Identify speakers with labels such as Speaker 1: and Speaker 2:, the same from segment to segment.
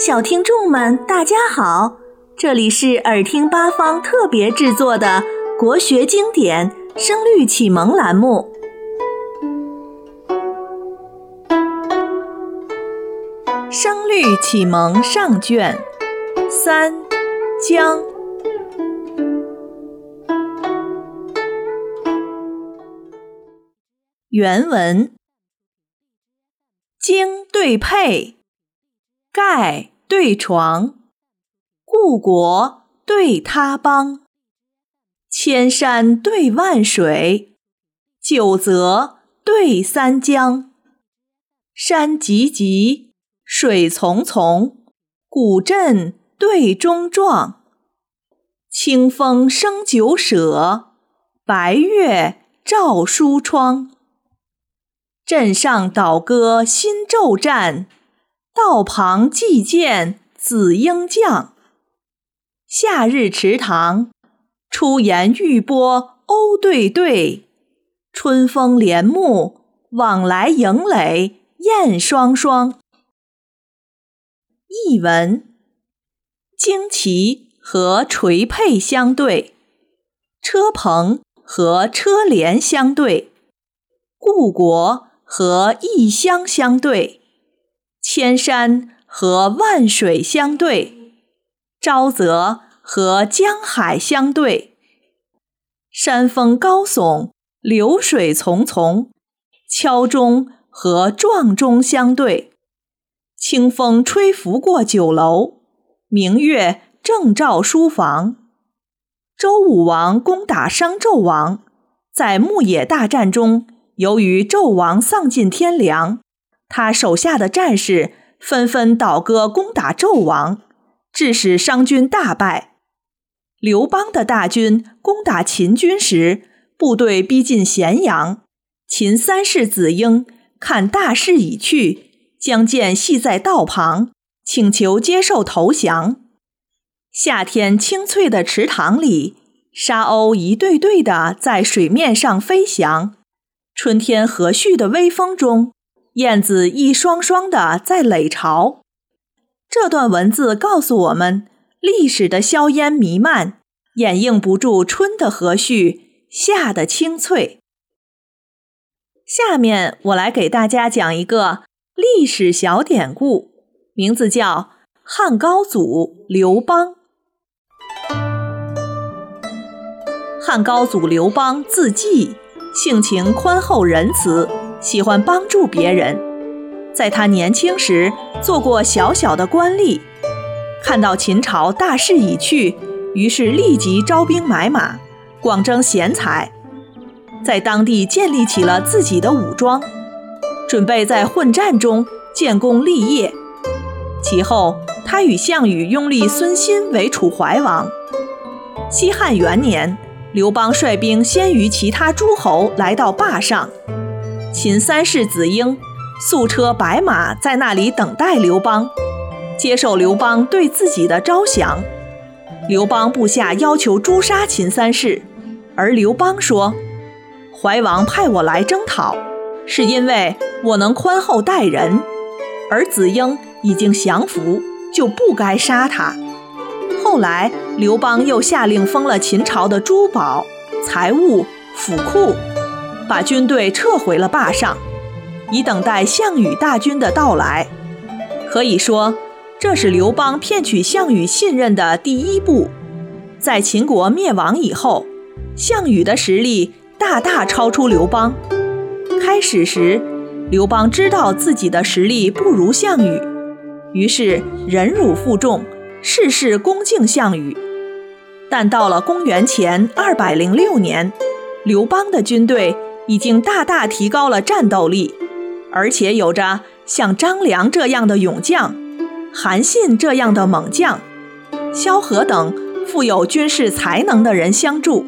Speaker 1: 小听众们，大家好！这里是耳听八方特别制作的国学经典《声律启蒙》栏目，《声律启蒙》上卷三江原文：经对配。盖对床，故国对他邦，千山对万水，九泽对三江。山急急，水淙淙，古镇对中壮。清风生酒舍，白月照书窗。镇上倒戈新骤战。道旁寄见紫英将，夏日池塘出言玉波鸥对对，春风帘幕往来迎垒燕双双。译文：旌旗和垂佩相对，车棚和车帘相对，故国和异乡相对。千山和万水相对，沼泽和江海相对，山峰高耸，流水淙淙；敲钟和撞钟相对，清风吹拂过酒楼，明月正照书房。周武王攻打商纣王，在牧野大战中，由于纣王丧尽天良。他手下的战士纷纷倒戈攻打纣王，致使商军大败。刘邦的大军攻打秦军时，部队逼近咸阳。秦三世子婴看大势已去，将剑系在道旁，请求接受投降。夏天清脆的池塘里，沙鸥一对对的在水面上飞翔；春天和煦的微风中。燕子一双双的在垒巢。这段文字告诉我们，历史的硝烟弥漫，掩映不住春的和煦，夏的清脆。下面我来给大家讲一个历史小典故，名字叫汉高祖刘邦。汉高祖刘邦字季，性情宽厚仁慈。喜欢帮助别人，在他年轻时做过小小的官吏，看到秦朝大势已去，于是立即招兵买马，广征贤才，在当地建立起了自己的武装，准备在混战中建功立业。其后，他与项羽拥立孙欣为楚怀王。西汉元年，刘邦率兵先于其他诸侯来到霸上。秦三世子婴素车白马在那里等待刘邦，接受刘邦对自己的招降。刘邦部下要求诛杀秦三世，而刘邦说：“怀王派我来征讨，是因为我能宽厚待人，而子婴已经降服，就不该杀他。”后来，刘邦又下令封了秦朝的珠宝、财物、府库。把军队撤回了坝上，以等待项羽大军的到来。可以说，这是刘邦骗取项羽信任的第一步。在秦国灭亡以后，项羽的实力大大超出刘邦。开始时，刘邦知道自己的实力不如项羽，于是忍辱负重，事事恭敬项羽。但到了公元前二百零六年，刘邦的军队。已经大大提高了战斗力，而且有着像张良这样的勇将，韩信这样的猛将，萧何等富有军事才能的人相助。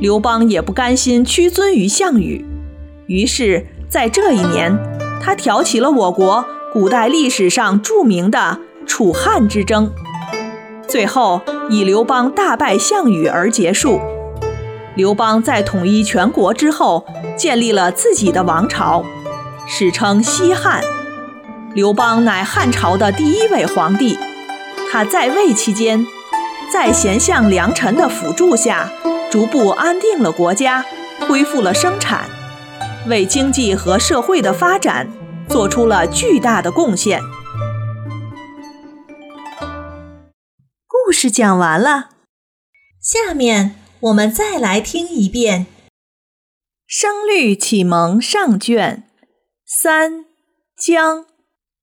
Speaker 1: 刘邦也不甘心屈尊于项羽，于是，在这一年，他挑起了我国古代历史上著名的楚汉之争，最后以刘邦大败项羽而结束。刘邦在统一全国之后，建立了自己的王朝，史称西汉。刘邦乃汉朝的第一位皇帝，他在位期间，在贤相良臣的辅助下，逐步安定了国家，恢复了生产，为经济和社会的发展做出了巨大的贡献。故事讲完了，下面我们再来听一遍《声律启蒙上卷。三江》。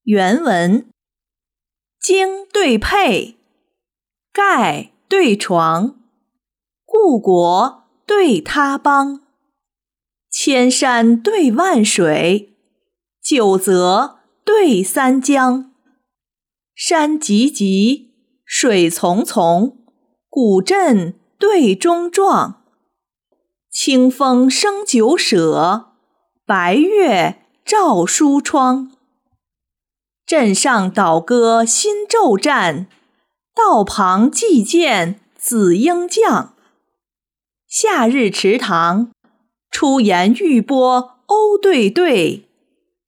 Speaker 1: 原文：经对佩，盖对床，故国对他邦，千山对万水，九泽对三江。山急急，水淙淙，古镇对中状。清风生酒舍，白月照书窗。镇上倒戈新骤战，道旁祭见子婴将。夏日池塘，出言玉波鸥对对；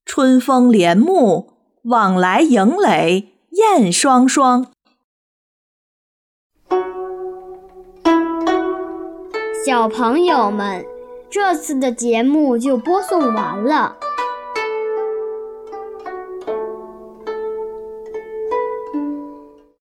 Speaker 1: 春风帘幕，往来迎垒燕双双。
Speaker 2: 小朋友们，这次的节目就播送完了。